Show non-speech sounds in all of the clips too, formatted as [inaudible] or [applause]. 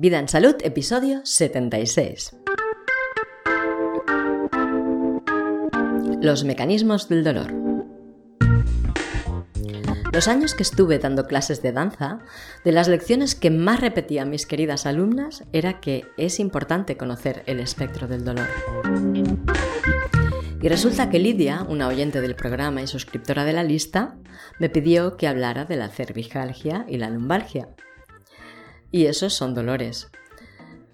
Vida en Salud, episodio 76. Los mecanismos del dolor. Los años que estuve dando clases de danza, de las lecciones que más repetían mis queridas alumnas era que es importante conocer el espectro del dolor. Y resulta que Lidia, una oyente del programa y suscriptora de la lista, me pidió que hablara de la cervicalgia y la lumbalgia. Y esos son dolores.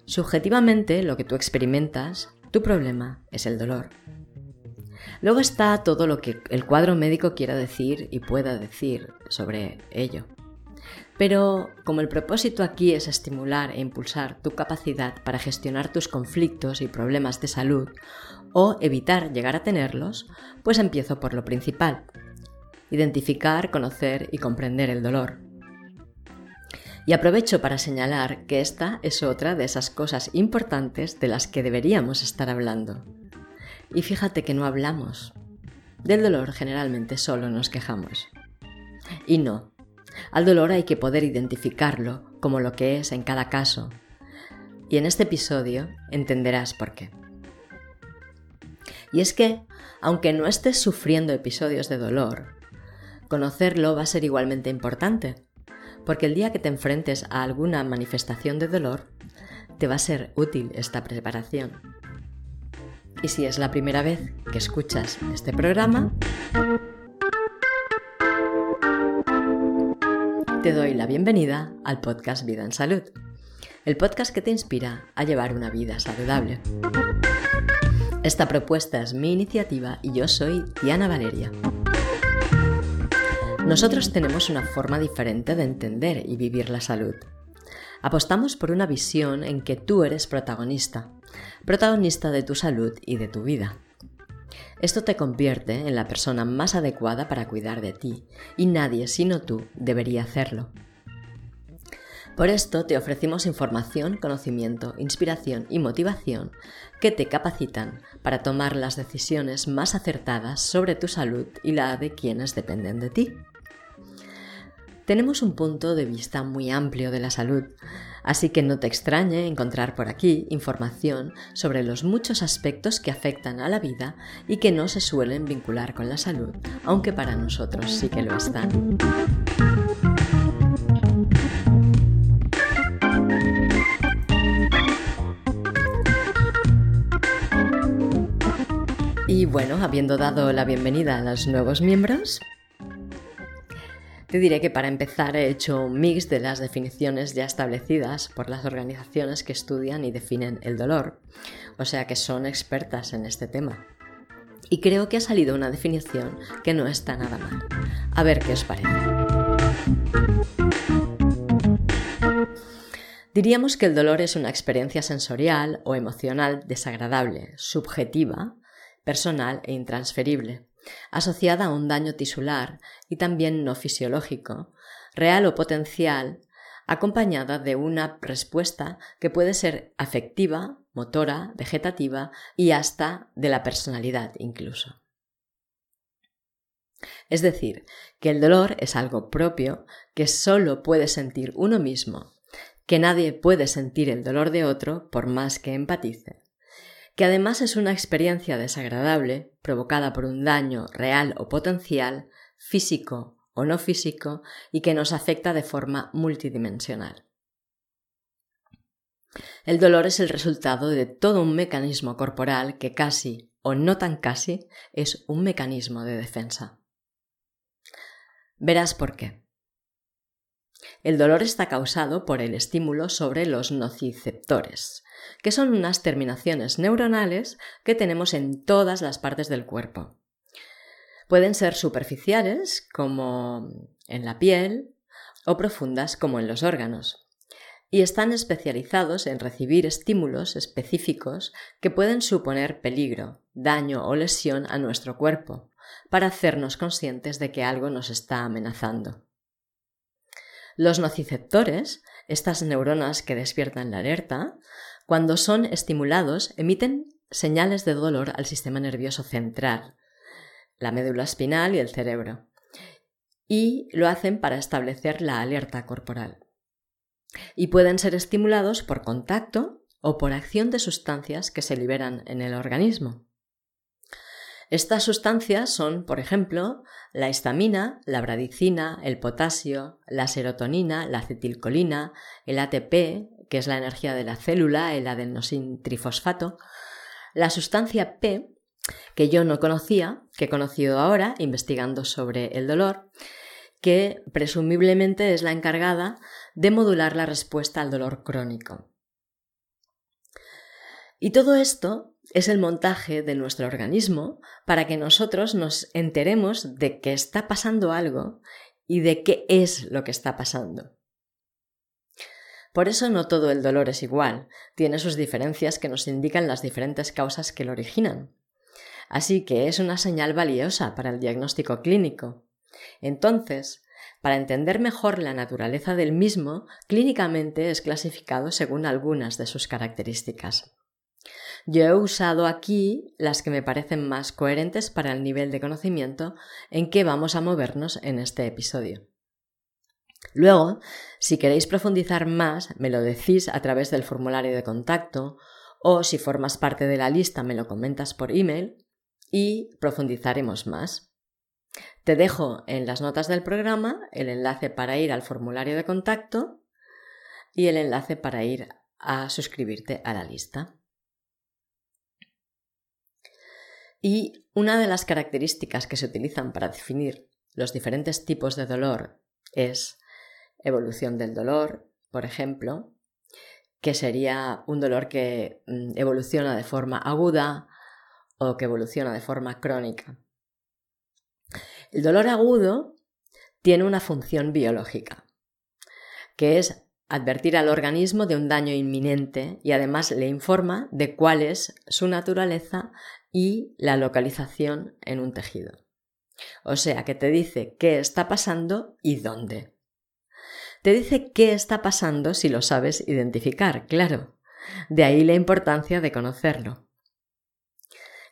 Subjetivamente, lo que tú experimentas, tu problema es el dolor. Luego está todo lo que el cuadro médico quiera decir y pueda decir sobre ello. Pero como el propósito aquí es estimular e impulsar tu capacidad para gestionar tus conflictos y problemas de salud o evitar llegar a tenerlos, pues empiezo por lo principal. Identificar, conocer y comprender el dolor. Y aprovecho para señalar que esta es otra de esas cosas importantes de las que deberíamos estar hablando. Y fíjate que no hablamos. Del dolor generalmente solo nos quejamos. Y no. Al dolor hay que poder identificarlo como lo que es en cada caso. Y en este episodio entenderás por qué. Y es que, aunque no estés sufriendo episodios de dolor, conocerlo va a ser igualmente importante, porque el día que te enfrentes a alguna manifestación de dolor, te va a ser útil esta preparación. Y si es la primera vez que escuchas este programa, te doy la bienvenida al podcast Vida en Salud, el podcast que te inspira a llevar una vida saludable. Esta propuesta es mi iniciativa y yo soy Diana Valeria. Nosotros tenemos una forma diferente de entender y vivir la salud. Apostamos por una visión en que tú eres protagonista, protagonista de tu salud y de tu vida. Esto te convierte en la persona más adecuada para cuidar de ti, y nadie sino tú debería hacerlo. Por esto te ofrecimos información, conocimiento, inspiración y motivación que te capacitan para tomar las decisiones más acertadas sobre tu salud y la de quienes dependen de ti. Tenemos un punto de vista muy amplio de la salud, así que no te extrañe encontrar por aquí información sobre los muchos aspectos que afectan a la vida y que no se suelen vincular con la salud, aunque para nosotros sí que lo están. Y bueno, habiendo dado la bienvenida a los nuevos miembros, te diré que para empezar he hecho un mix de las definiciones ya establecidas por las organizaciones que estudian y definen el dolor, o sea que son expertas en este tema. Y creo que ha salido una definición que no está nada mal. A ver qué os parece. Diríamos que el dolor es una experiencia sensorial o emocional desagradable, subjetiva, personal e intransferible asociada a un daño tisular y también no fisiológico, real o potencial, acompañada de una respuesta que puede ser afectiva, motora, vegetativa y hasta de la personalidad incluso. Es decir, que el dolor es algo propio que solo puede sentir uno mismo, que nadie puede sentir el dolor de otro por más que empatice que además es una experiencia desagradable provocada por un daño real o potencial, físico o no físico, y que nos afecta de forma multidimensional. El dolor es el resultado de todo un mecanismo corporal que casi, o no tan casi, es un mecanismo de defensa. Verás por qué. El dolor está causado por el estímulo sobre los nociceptores, que son unas terminaciones neuronales que tenemos en todas las partes del cuerpo. Pueden ser superficiales, como en la piel, o profundas, como en los órganos, y están especializados en recibir estímulos específicos que pueden suponer peligro, daño o lesión a nuestro cuerpo, para hacernos conscientes de que algo nos está amenazando. Los nociceptores, estas neuronas que despiertan la alerta, cuando son estimulados emiten señales de dolor al sistema nervioso central, la médula espinal y el cerebro, y lo hacen para establecer la alerta corporal. y pueden ser estimulados por contacto o por acción de sustancias que se liberan en el organismo. Estas sustancias son, por ejemplo, la histamina, la bradicina, el potasio, la serotonina, la acetilcolina, el ATP, que es la energía de la célula, el adenosin trifosfato, la sustancia P, que yo no conocía, que he conocido ahora investigando sobre el dolor, que presumiblemente es la encargada de modular la respuesta al dolor crónico. Y todo esto es el montaje de nuestro organismo para que nosotros nos enteremos de que está pasando algo y de qué es lo que está pasando. Por eso no todo el dolor es igual, tiene sus diferencias que nos indican las diferentes causas que lo originan. Así que es una señal valiosa para el diagnóstico clínico. Entonces, para entender mejor la naturaleza del mismo, clínicamente es clasificado según algunas de sus características. Yo he usado aquí las que me parecen más coherentes para el nivel de conocimiento en que vamos a movernos en este episodio. Luego, si queréis profundizar más, me lo decís a través del formulario de contacto o si formas parte de la lista me lo comentas por email y profundizaremos más. Te dejo en las notas del programa el enlace para ir al formulario de contacto y el enlace para ir a suscribirte a la lista. Y una de las características que se utilizan para definir los diferentes tipos de dolor es evolución del dolor, por ejemplo, que sería un dolor que mm, evoluciona de forma aguda o que evoluciona de forma crónica. El dolor agudo tiene una función biológica, que es advertir al organismo de un daño inminente y además le informa de cuál es su naturaleza y la localización en un tejido. O sea, que te dice qué está pasando y dónde. Te dice qué está pasando si lo sabes identificar, claro. De ahí la importancia de conocerlo.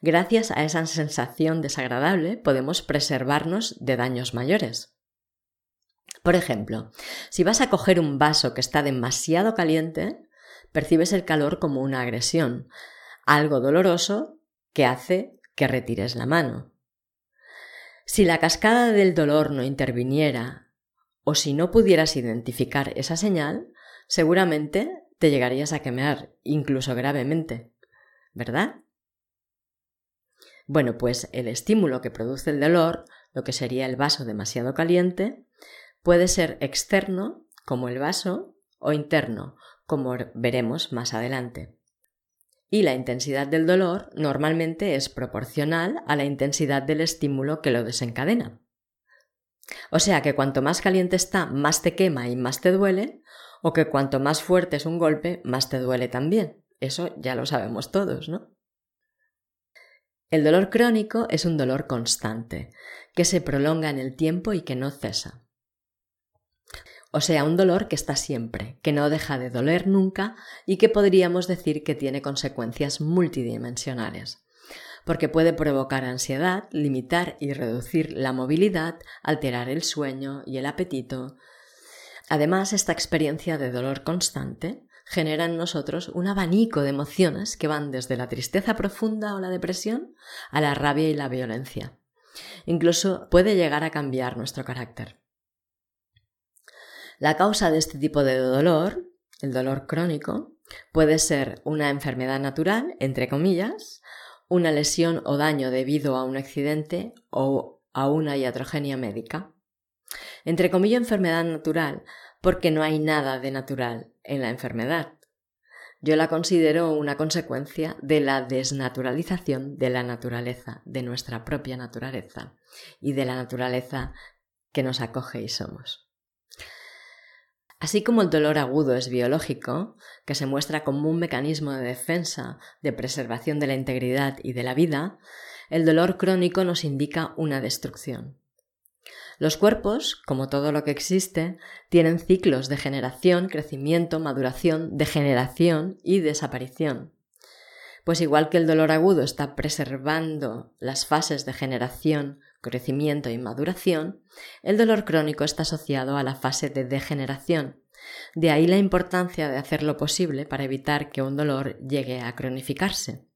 Gracias a esa sensación desagradable podemos preservarnos de daños mayores. Por ejemplo, si vas a coger un vaso que está demasiado caliente, percibes el calor como una agresión, algo doloroso que hace que retires la mano. Si la cascada del dolor no interviniera o si no pudieras identificar esa señal, seguramente te llegarías a quemar, incluso gravemente, ¿verdad? Bueno, pues el estímulo que produce el dolor, lo que sería el vaso demasiado caliente, puede ser externo, como el vaso, o interno, como veremos más adelante. Y la intensidad del dolor normalmente es proporcional a la intensidad del estímulo que lo desencadena. O sea que cuanto más caliente está, más te quema y más te duele, o que cuanto más fuerte es un golpe, más te duele también. Eso ya lo sabemos todos, ¿no? El dolor crónico es un dolor constante, que se prolonga en el tiempo y que no cesa. O sea, un dolor que está siempre, que no deja de doler nunca y que podríamos decir que tiene consecuencias multidimensionales porque puede provocar ansiedad, limitar y reducir la movilidad, alterar el sueño y el apetito. Además, esta experiencia de dolor constante genera en nosotros un abanico de emociones que van desde la tristeza profunda o la depresión a la rabia y la violencia. Incluso puede llegar a cambiar nuestro carácter. La causa de este tipo de dolor, el dolor crónico, puede ser una enfermedad natural, entre comillas, una lesión o daño debido a un accidente o a una iatrogenia médica. Entre comillas enfermedad natural, porque no hay nada de natural en la enfermedad. Yo la considero una consecuencia de la desnaturalización de la naturaleza, de nuestra propia naturaleza y de la naturaleza que nos acoge y somos. Así como el dolor agudo es biológico, que se muestra como un mecanismo de defensa, de preservación de la integridad y de la vida, el dolor crónico nos indica una destrucción. Los cuerpos, como todo lo que existe, tienen ciclos de generación, crecimiento, maduración, degeneración y desaparición. Pues igual que el dolor agudo está preservando las fases de generación, crecimiento y maduración, el dolor crónico está asociado a la fase de degeneración, De ahí la importancia de hacer lo posible para evitar que un dolor llegue a cronificarse.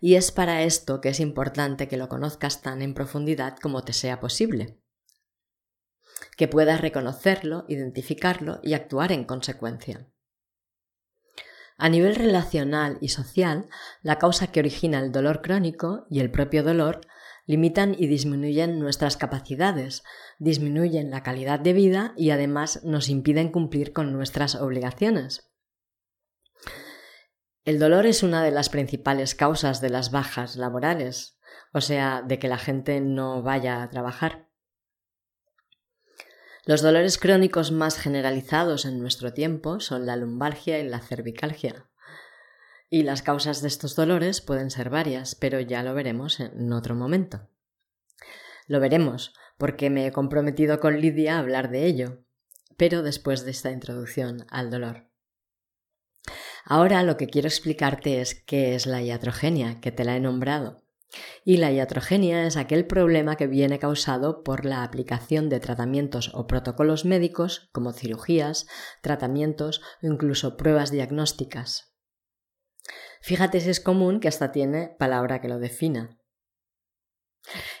Y es para esto que es importante que lo conozcas tan en profundidad como te sea posible, que puedas reconocerlo, identificarlo y actuar en consecuencia. A nivel relacional y social, la causa que origina el dolor crónico y el propio dolor limitan y disminuyen nuestras capacidades, disminuyen la calidad de vida y además nos impiden cumplir con nuestras obligaciones. El dolor es una de las principales causas de las bajas laborales, o sea, de que la gente no vaya a trabajar. Los dolores crónicos más generalizados en nuestro tiempo son la lumbalgia y la cervicalgia. Y las causas de estos dolores pueden ser varias, pero ya lo veremos en otro momento. Lo veremos, porque me he comprometido con Lidia a hablar de ello, pero después de esta introducción al dolor. Ahora lo que quiero explicarte es qué es la iatrogenia, que te la he nombrado, y la iatrogenia es aquel problema que viene causado por la aplicación de tratamientos o protocolos médicos como cirugías, tratamientos o incluso pruebas diagnósticas. Fíjate si es común que hasta tiene palabra que lo defina.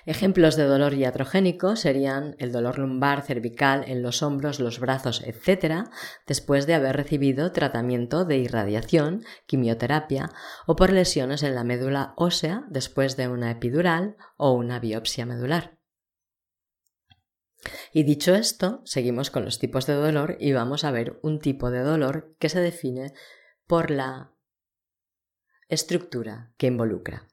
Ejemplos de dolor iatrogénico serían el dolor lumbar, cervical, en los hombros, los brazos, etc., después de haber recibido tratamiento de irradiación, quimioterapia o por lesiones en la médula ósea después de una epidural o una biopsia medular. Y dicho esto, seguimos con los tipos de dolor y vamos a ver un tipo de dolor que se define por la estructura que involucra.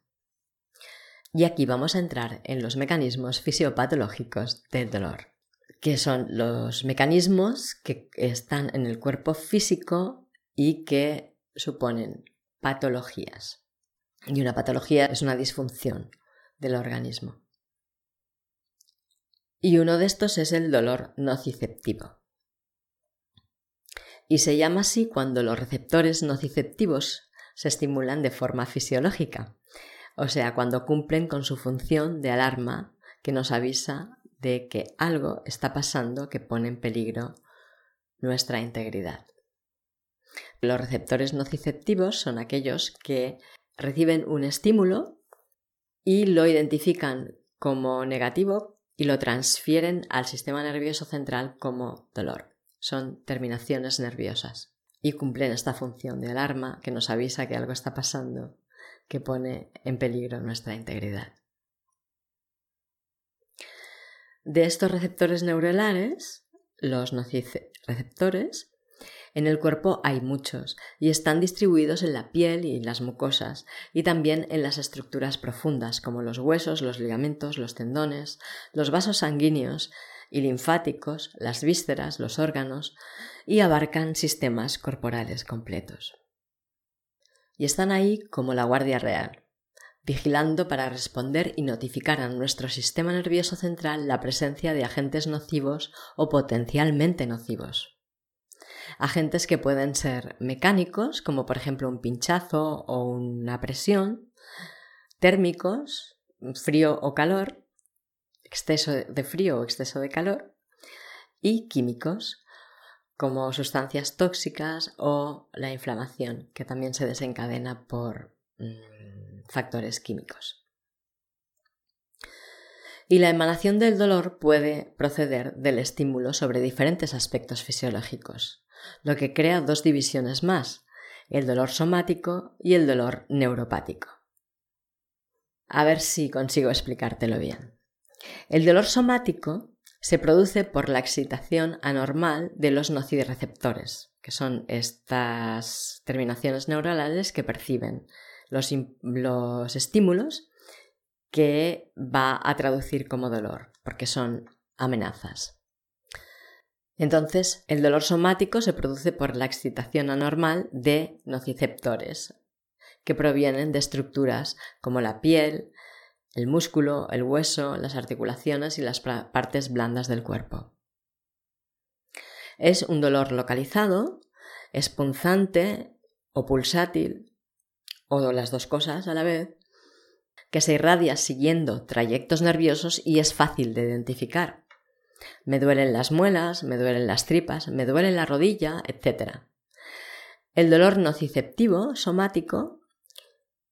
Y aquí vamos a entrar en los mecanismos fisiopatológicos del dolor, que son los mecanismos que están en el cuerpo físico y que suponen patologías. Y una patología es una disfunción del organismo. Y uno de estos es el dolor nociceptivo. Y se llama así cuando los receptores nociceptivos se estimulan de forma fisiológica o sea, cuando cumplen con su función de alarma que nos avisa de que algo está pasando que pone en peligro nuestra integridad. Los receptores nociceptivos son aquellos que reciben un estímulo y lo identifican como negativo y lo transfieren al sistema nervioso central como dolor. Son terminaciones nerviosas y cumplen esta función de alarma que nos avisa que algo está pasando que pone en peligro nuestra integridad. De estos receptores neuronales, los nociceptores, en el cuerpo hay muchos y están distribuidos en la piel y las mucosas y también en las estructuras profundas como los huesos, los ligamentos, los tendones, los vasos sanguíneos y linfáticos, las vísceras, los órganos y abarcan sistemas corporales completos y están ahí como la Guardia Real, vigilando para responder y notificar a nuestro sistema nervioso central la presencia de agentes nocivos o potencialmente nocivos. Agentes que pueden ser mecánicos, como por ejemplo un pinchazo o una presión, térmicos, frío o calor, exceso de frío o exceso de calor, y químicos, como sustancias tóxicas o la inflamación, que también se desencadena por mm, factores químicos. Y la emanación del dolor puede proceder del estímulo sobre diferentes aspectos fisiológicos, lo que crea dos divisiones más, el dolor somático y el dolor neuropático. A ver si consigo explicártelo bien. El dolor somático se produce por la excitación anormal de los nocireceptores, que son estas terminaciones neuronales que perciben los, los estímulos que va a traducir como dolor, porque son amenazas. Entonces, el dolor somático se produce por la excitación anormal de nociceptores, que provienen de estructuras como la piel, el músculo, el hueso, las articulaciones y las partes blandas del cuerpo. Es un dolor localizado, es punzante o pulsátil, o las dos cosas a la vez, que se irradia siguiendo trayectos nerviosos y es fácil de identificar. Me duelen las muelas, me duelen las tripas, me duele la rodilla, etc. El dolor nociceptivo, somático,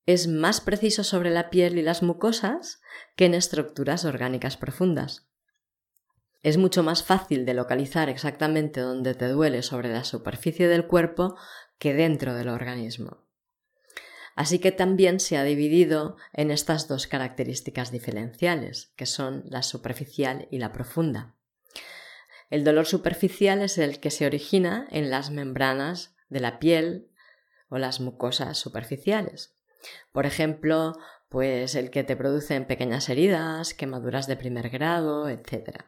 es más preciso sobre la piel y las mucosas que en estructuras orgánicas profundas. Es mucho más fácil de localizar exactamente dónde te duele sobre la superficie del cuerpo que dentro del organismo. Así que también se ha dividido en estas dos características diferenciales, que son la superficial y la profunda. El dolor superficial es el que se origina en las membranas de la piel o las mucosas superficiales. Por ejemplo, pues el que te produce en pequeñas heridas, quemaduras de primer grado, etc.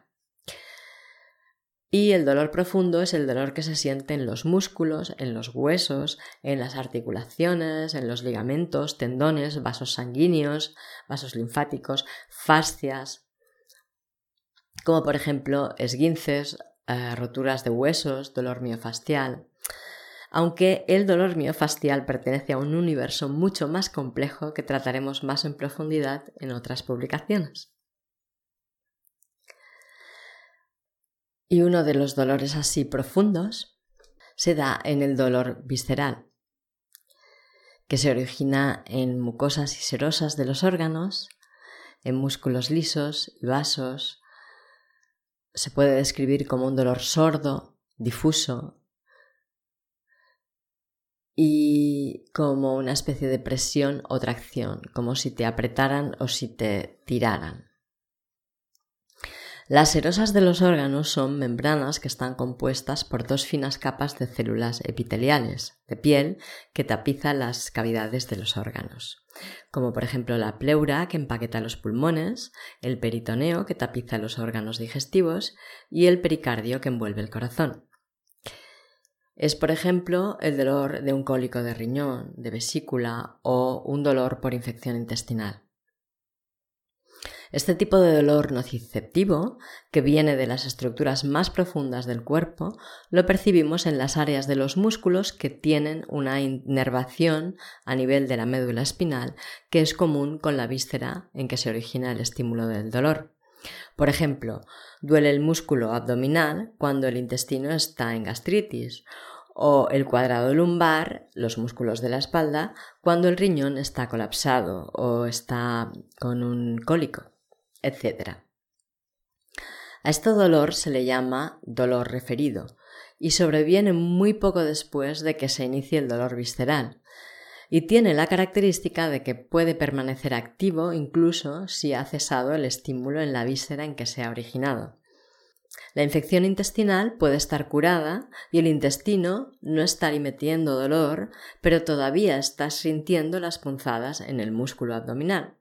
Y el dolor profundo es el dolor que se siente en los músculos, en los huesos, en las articulaciones, en los ligamentos, tendones, vasos sanguíneos, vasos linfáticos, fascias, como por ejemplo esguinces, eh, roturas de huesos, dolor miofascial. Aunque el dolor miofascial pertenece a un universo mucho más complejo que trataremos más en profundidad en otras publicaciones. Y uno de los dolores así profundos se da en el dolor visceral, que se origina en mucosas y serosas de los órganos, en músculos lisos y vasos. Se puede describir como un dolor sordo, difuso y como una especie de presión o tracción, como si te apretaran o si te tiraran. Las serosas de los órganos son membranas que están compuestas por dos finas capas de células epiteliales de piel que tapizan las cavidades de los órganos, como por ejemplo la pleura que empaqueta los pulmones, el peritoneo que tapiza los órganos digestivos y el pericardio que envuelve el corazón. Es, por ejemplo, el dolor de un cólico de riñón, de vesícula o un dolor por infección intestinal. Este tipo de dolor nociceptivo, que viene de las estructuras más profundas del cuerpo, lo percibimos en las áreas de los músculos que tienen una inervación a nivel de la médula espinal, que es común con la víscera en que se origina el estímulo del dolor. Por ejemplo, duele el músculo abdominal cuando el intestino está en gastritis, o el cuadrado lumbar, los músculos de la espalda, cuando el riñón está colapsado o está con un cólico etc. A este dolor se le llama dolor referido y sobreviene muy poco después de que se inicie el dolor visceral y tiene la característica de que puede permanecer activo incluso si ha cesado el estímulo en la víscera en que se ha originado. La infección intestinal puede estar curada y el intestino no está emitiendo dolor, pero todavía está sintiendo las punzadas en el músculo abdominal.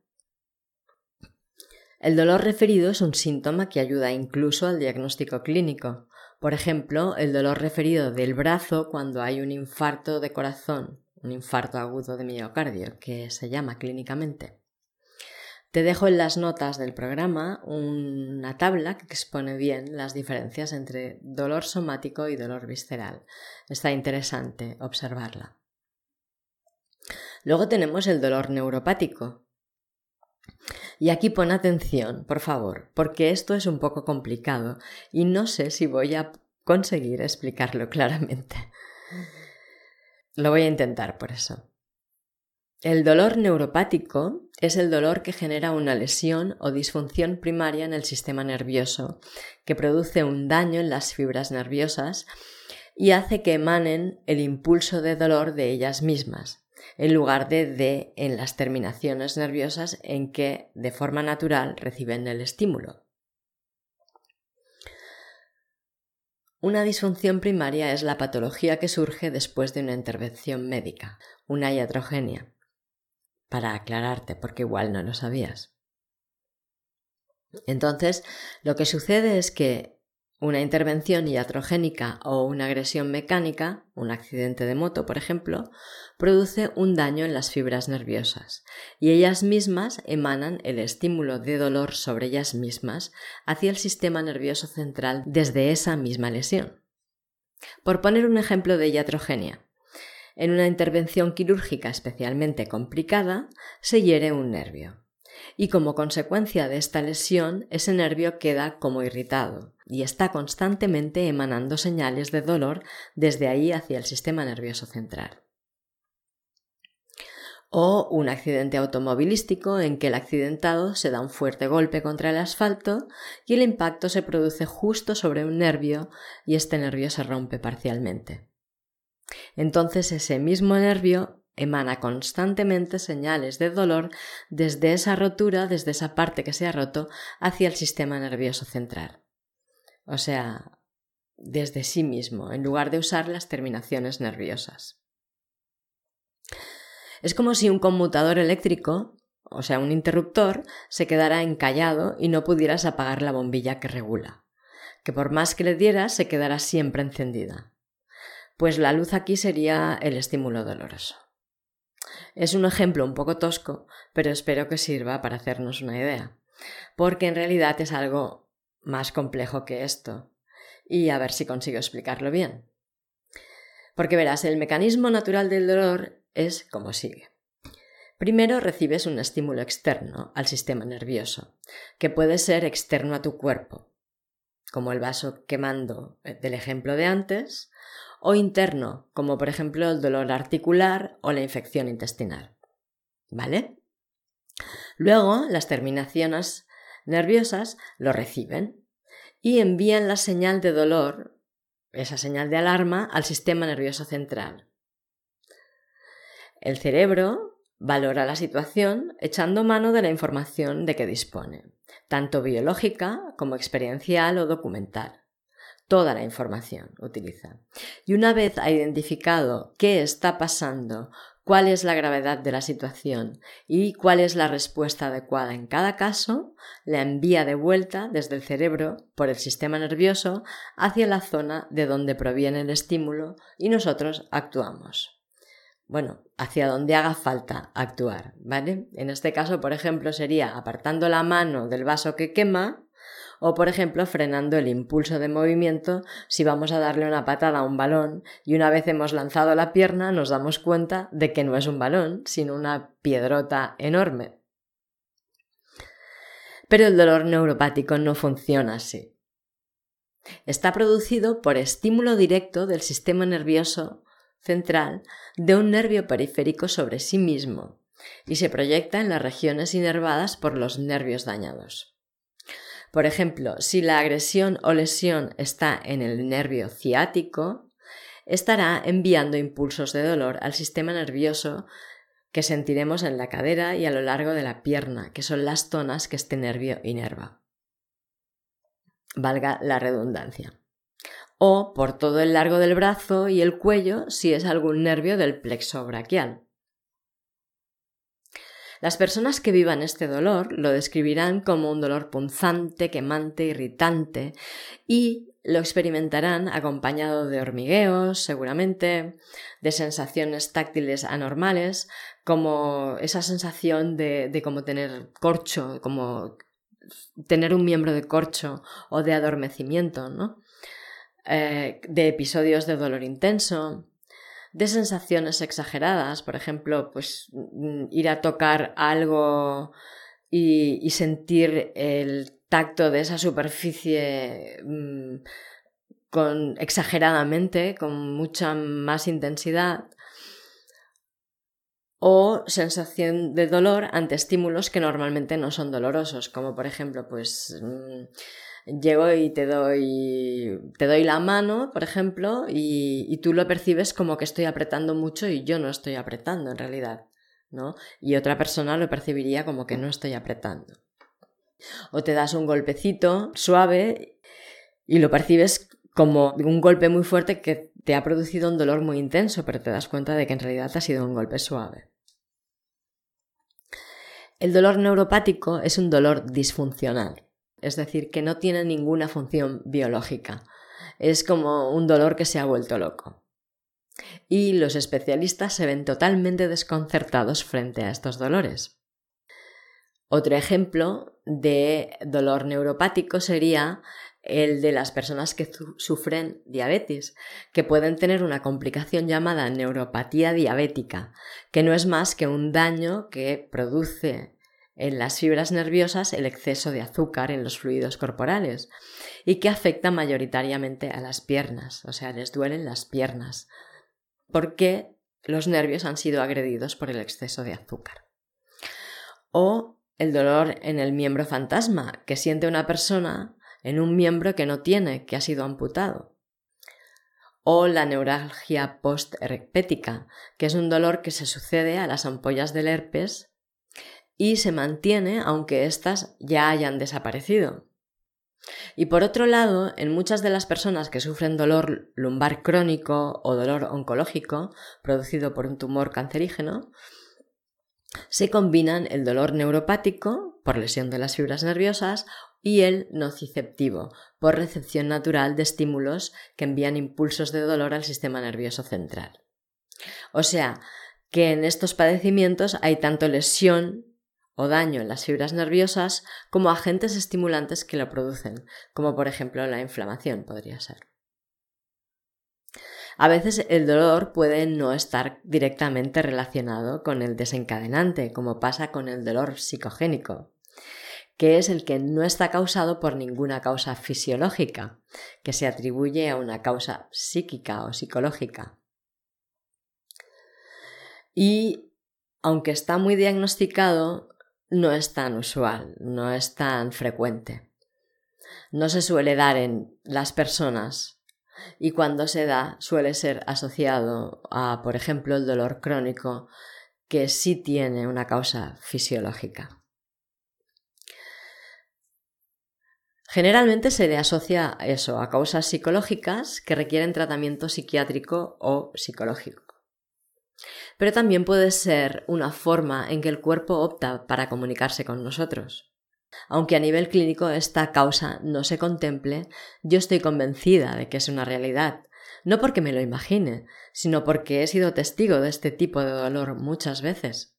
El dolor referido es un síntoma que ayuda incluso al diagnóstico clínico. Por ejemplo, el dolor referido del brazo cuando hay un infarto de corazón, un infarto agudo de miocardio, que se llama clínicamente. Te dejo en las notas del programa una tabla que expone bien las diferencias entre dolor somático y dolor visceral. Está interesante observarla. Luego tenemos el dolor neuropático, y aquí pon atención, por favor, porque esto es un poco complicado y no sé si voy a conseguir explicarlo [laughs] claramente. Lo voy a intentar por eso. El dolor neuropático es el dolor que genera una lesión o disfunción primaria en el sistema nervioso, que produce un daño en las fibras nerviosas y hace que emanen el impulso de dolor de ellas mismas, en lugar de de en las terminaciones nerviosas en que de forma natural reciben el estímulo. Una disfunción primaria es la patología que surge después de una intervención médica, una iatrogenia. Para aclararte, porque igual no lo sabías. Entonces, lo que sucede es que una intervención iatrogénica o una agresión mecánica, un accidente de moto, por ejemplo, produce un daño en las fibras nerviosas y ellas mismas emanan el estímulo de dolor sobre ellas mismas hacia el sistema nervioso central desde esa misma lesión. Por poner un ejemplo de iatrogenia, en una intervención quirúrgica especialmente complicada se hiere un nervio. y como consecuencia de esta lesión ese nervio queda como irritado y está constantemente emanando señales de dolor desde ahí hacia el sistema nervioso central. O un accidente automovilístico en que el accidentado se da un fuerte golpe contra el asfalto y el impacto se produce justo sobre un nervio y este nervio se rompe parcialmente. Entonces ese mismo nervio emana constantemente señales de dolor desde esa rotura, desde esa parte que se ha roto, hacia el sistema nervioso central. O sea, desde sí mismo, en lugar de usar las terminaciones nerviosas. Es como si un conmutador eléctrico, o sea, un interruptor, se quedara encallado y no pudieras apagar la bombilla que regula, que por más que le dieras se quedará siempre encendida. Pues la luz aquí sería el estímulo doloroso. Es un ejemplo un poco tosco, pero espero que sirva para hacernos una idea, porque en realidad es algo más complejo que esto, y a ver si consigo explicarlo bien. Porque verás, el mecanismo natural del dolor es como sigue. Primero recibes un estímulo externo al sistema nervioso, que puede ser externo a tu cuerpo, como el vaso quemando eh, del ejemplo de antes, o interno, como por ejemplo el dolor articular o la infección intestinal. ¿Vale? Luego, las terminaciones nerviosas lo reciben y envían la señal de dolor, esa señal de alarma, al sistema nervioso central. El cerebro valora la situación echando mano de la información de que dispone, tanto biológica como experiencial o documental toda la información utiliza. Y una vez ha identificado qué está pasando, cuál es la gravedad de la situación y cuál es la respuesta adecuada en cada caso, la envía de vuelta desde el cerebro por el sistema nervioso hacia la zona de donde proviene el estímulo y nosotros actuamos. Bueno, hacia donde haga falta actuar, ¿vale? En este caso, por ejemplo, sería apartando la mano del vaso que quema o por ejemplo frenando el impulso de movimiento si vamos a darle una patada a un balón y una vez hemos lanzado la pierna nos damos cuenta de que no es un balón, sino una piedrota enorme. Pero el dolor neuropático no funciona así. Está producido por estímulo directo del sistema nervioso central de un nervio periférico sobre sí mismo y se proyecta en las regiones inervadas por los nervios dañados. Por ejemplo, si la agresión o lesión está en el nervio ciático, estará enviando impulsos de dolor al sistema nervioso que sentiremos en la cadera y a lo largo de la pierna, que son las zonas que este nervio inerva. Valga la redundancia. O por todo el largo del brazo y el cuello si es algún nervio del plexo braquial. Las personas que vivan este dolor lo describirán como un dolor punzante, quemante, irritante y lo experimentarán acompañado de hormigueos, seguramente, de sensaciones táctiles anormales, como esa sensación de, de como tener corcho, como tener un miembro de corcho o de adormecimiento, ¿no? Eh, de episodios de dolor intenso, de sensaciones exageradas, por ejemplo, pues mm, ir a tocar algo y, sentir el tacto de esa superficie mm, con, exageradamente, con mucha más intensidad, o sensación de dolor ante estímulos que normalmente no son dolorosos, como por ejemplo, pues mm, llego y te doy, te doy la mano, por ejemplo, y, y, tú lo percibes como que estoy apretando mucho y yo no estoy apretando en realidad, ¿no? Y otra persona lo percibiría como que no estoy apretando. O te das un golpecito suave y lo percibes como un golpe muy fuerte que te ha producido un dolor muy intenso, pero te das cuenta de que en realidad ha sido un golpe suave. El dolor neuropático es un dolor disfuncional es decir, que no tiene ninguna función biológica. Es como un dolor que se ha vuelto loco. Y los especialistas se ven totalmente desconcertados frente a estos dolores. Otro ejemplo de dolor neuropático sería el de las personas que sufren diabetes, que pueden tener una complicación llamada neuropatía diabética, que no es más que un daño que produce en las fibras nerviosas el exceso de azúcar en los fluidos corporales y que afecta mayoritariamente a las piernas, o sea, les duelen las piernas, porque los nervios han sido agredidos por el exceso de azúcar. O el dolor en el miembro fantasma que siente una persona en un miembro que no tiene, que ha sido amputado. O la neuralgia post-herpética, que es un dolor que se sucede a las ampollas del herpes y se mantiene aunque éstas ya hayan desaparecido. Y por otro lado, en muchas de las personas que sufren dolor lumbar crónico o dolor oncológico producido por un tumor cancerígeno, se combinan el dolor neuropático por lesión de las fibras nerviosas y el nociceptivo por recepción natural de estímulos que envían impulsos de dolor al sistema nervioso central. O sea, que en estos padecimientos hay tanto lesión o daño en las fibras nerviosas como agentes estimulantes que lo producen, como por ejemplo la inflamación podría ser. A veces el dolor puede no estar directamente relacionado con el desencadenante, como pasa con el dolor psicogénico, que es el que no está causado por ninguna causa fisiológica, que se atribuye a una causa psíquica o psicológica. Y aunque está muy diagnosticado, no es tan usual, no es tan frecuente. No se suele dar en las personas y cuando se da suele ser asociado a, por ejemplo, el dolor crónico que sí tiene una causa fisiológica. Generalmente se le asocia eso a causas psicológicas que requieren tratamiento psiquiátrico o psicológico pero también puede ser una forma en que el cuerpo opta para comunicarse con nosotros. Aunque a nivel clínico esta causa no se contemple, yo estoy convencida de que es una realidad, no porque me lo imagine, sino porque he sido testigo de este tipo de dolor muchas veces.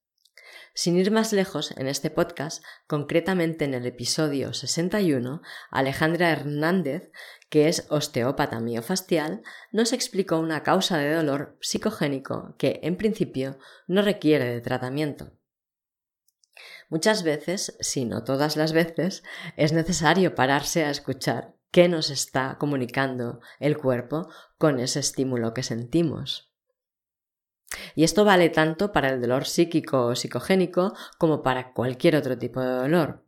Sin ir más lejos, en este podcast, concretamente en el episodio 61, Alejandra Hernández que es osteópata miofascial, nos explicó una causa de dolor psicogénico que, en principio, no requiere de tratamiento. Muchas veces, si no todas las veces, es necesario pararse a escuchar qué nos está comunicando el cuerpo con ese estímulo que sentimos. Y esto vale tanto para el dolor psíquico o psicogénico como para cualquier otro tipo de dolor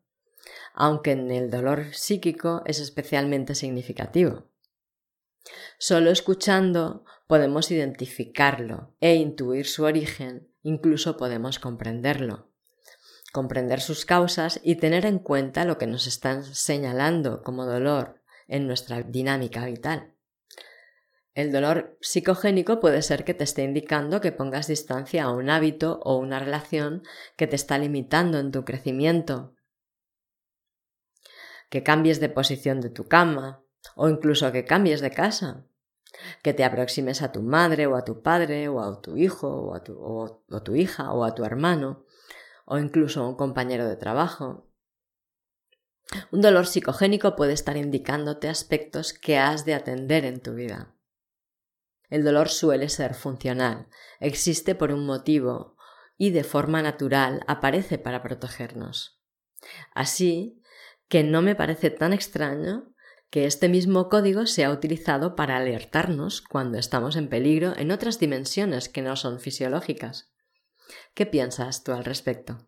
aunque en el dolor psíquico es especialmente significativo. Solo escuchando podemos identificarlo e intuir su origen, incluso podemos comprenderlo, comprender sus causas y tener en cuenta lo que nos están señalando como dolor en nuestra dinámica vital. El dolor psicogénico puede ser que te esté indicando que pongas distancia a un hábito o una relación que te está limitando en tu crecimiento, que cambies de posición de tu cama o incluso que cambies de casa, que te aproximes a tu madre o a tu padre o a tu hijo o a tu, tu hija o a tu hermano o incluso a un compañero de trabajo. Un dolor psicogénico puede estar indicándote aspectos que has de atender en tu vida. El dolor suele ser funcional, existe por un motivo y de forma natural aparece para protegernos. Así, que no me parece tan extraño que este mismo código sea utilizado para alertarnos cuando estamos en peligro en otras dimensiones que no son fisiológicas. ¿Qué piensas tú al respecto?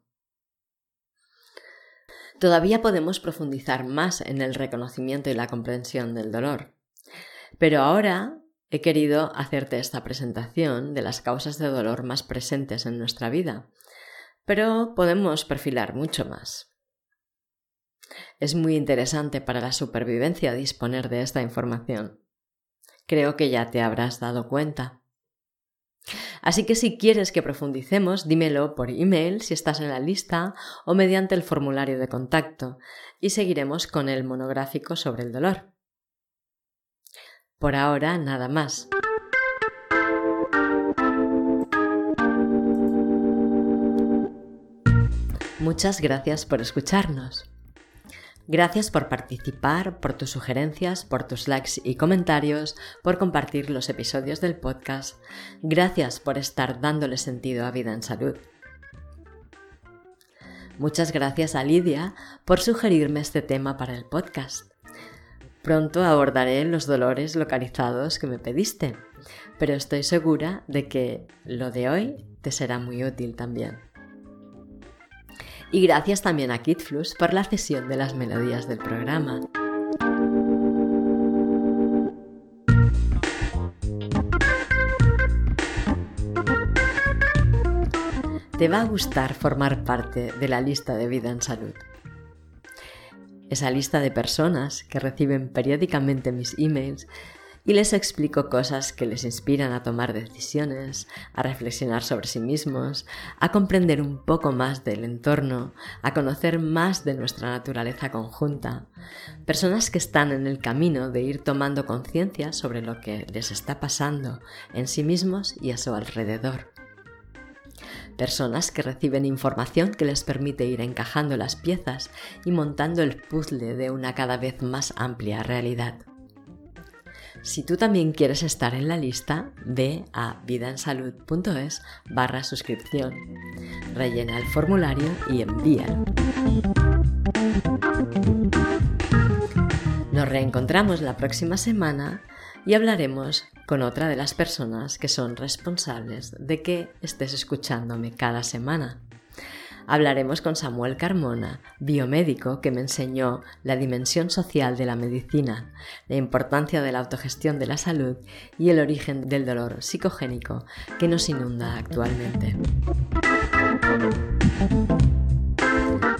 Todavía podemos profundizar más en el reconocimiento y la comprensión del dolor, pero ahora he querido hacerte esta presentación de las causas de dolor más presentes en nuestra vida, pero podemos perfilar mucho más. Es muy interesante para la supervivencia disponer de esta información. Creo que ya te habrás dado cuenta. Así que si quieres que profundicemos, dímelo por email si estás en la lista o mediante el formulario de contacto y seguiremos con el monográfico sobre el dolor. Por ahora, nada más. Muchas gracias por escucharnos. Gracias por participar, por tus sugerencias, por tus likes y comentarios, por compartir los episodios del podcast. Gracias por estar dándole sentido a vida en salud. Muchas gracias a Lidia por sugerirme este tema para el podcast. Pronto abordaré los dolores localizados que me pediste, pero estoy segura de que lo de hoy te será muy útil también. Y gracias también a KidFlux por la cesión de las melodías del programa. Te va a gustar formar parte de la lista de vida en salud esa lista de personas que reciben periódicamente mis emails y les explico cosas que les inspiran a tomar decisiones, a reflexionar sobre sí mismos, a comprender un poco más del entorno, a conocer más de nuestra naturaleza conjunta. Personas que están en el camino de ir tomando conciencia sobre lo que les está pasando en sí mismos y a su alrededor personas que reciben información que les permite ir encajando las piezas y montando el puzzle de una cada vez más amplia realidad. Si tú también quieres estar en la lista, ve a vidaensalud.es barra suscripción, rellena el formulario y envíalo. Nos reencontramos la próxima semana y hablaremos con otra de las personas que son responsables de que estés escuchándome cada semana. Hablaremos con Samuel Carmona, biomédico que me enseñó la dimensión social de la medicina, la importancia de la autogestión de la salud y el origen del dolor psicogénico que nos inunda actualmente.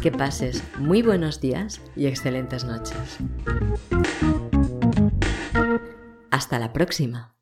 Que pases muy buenos días y excelentes noches. Hasta la próxima.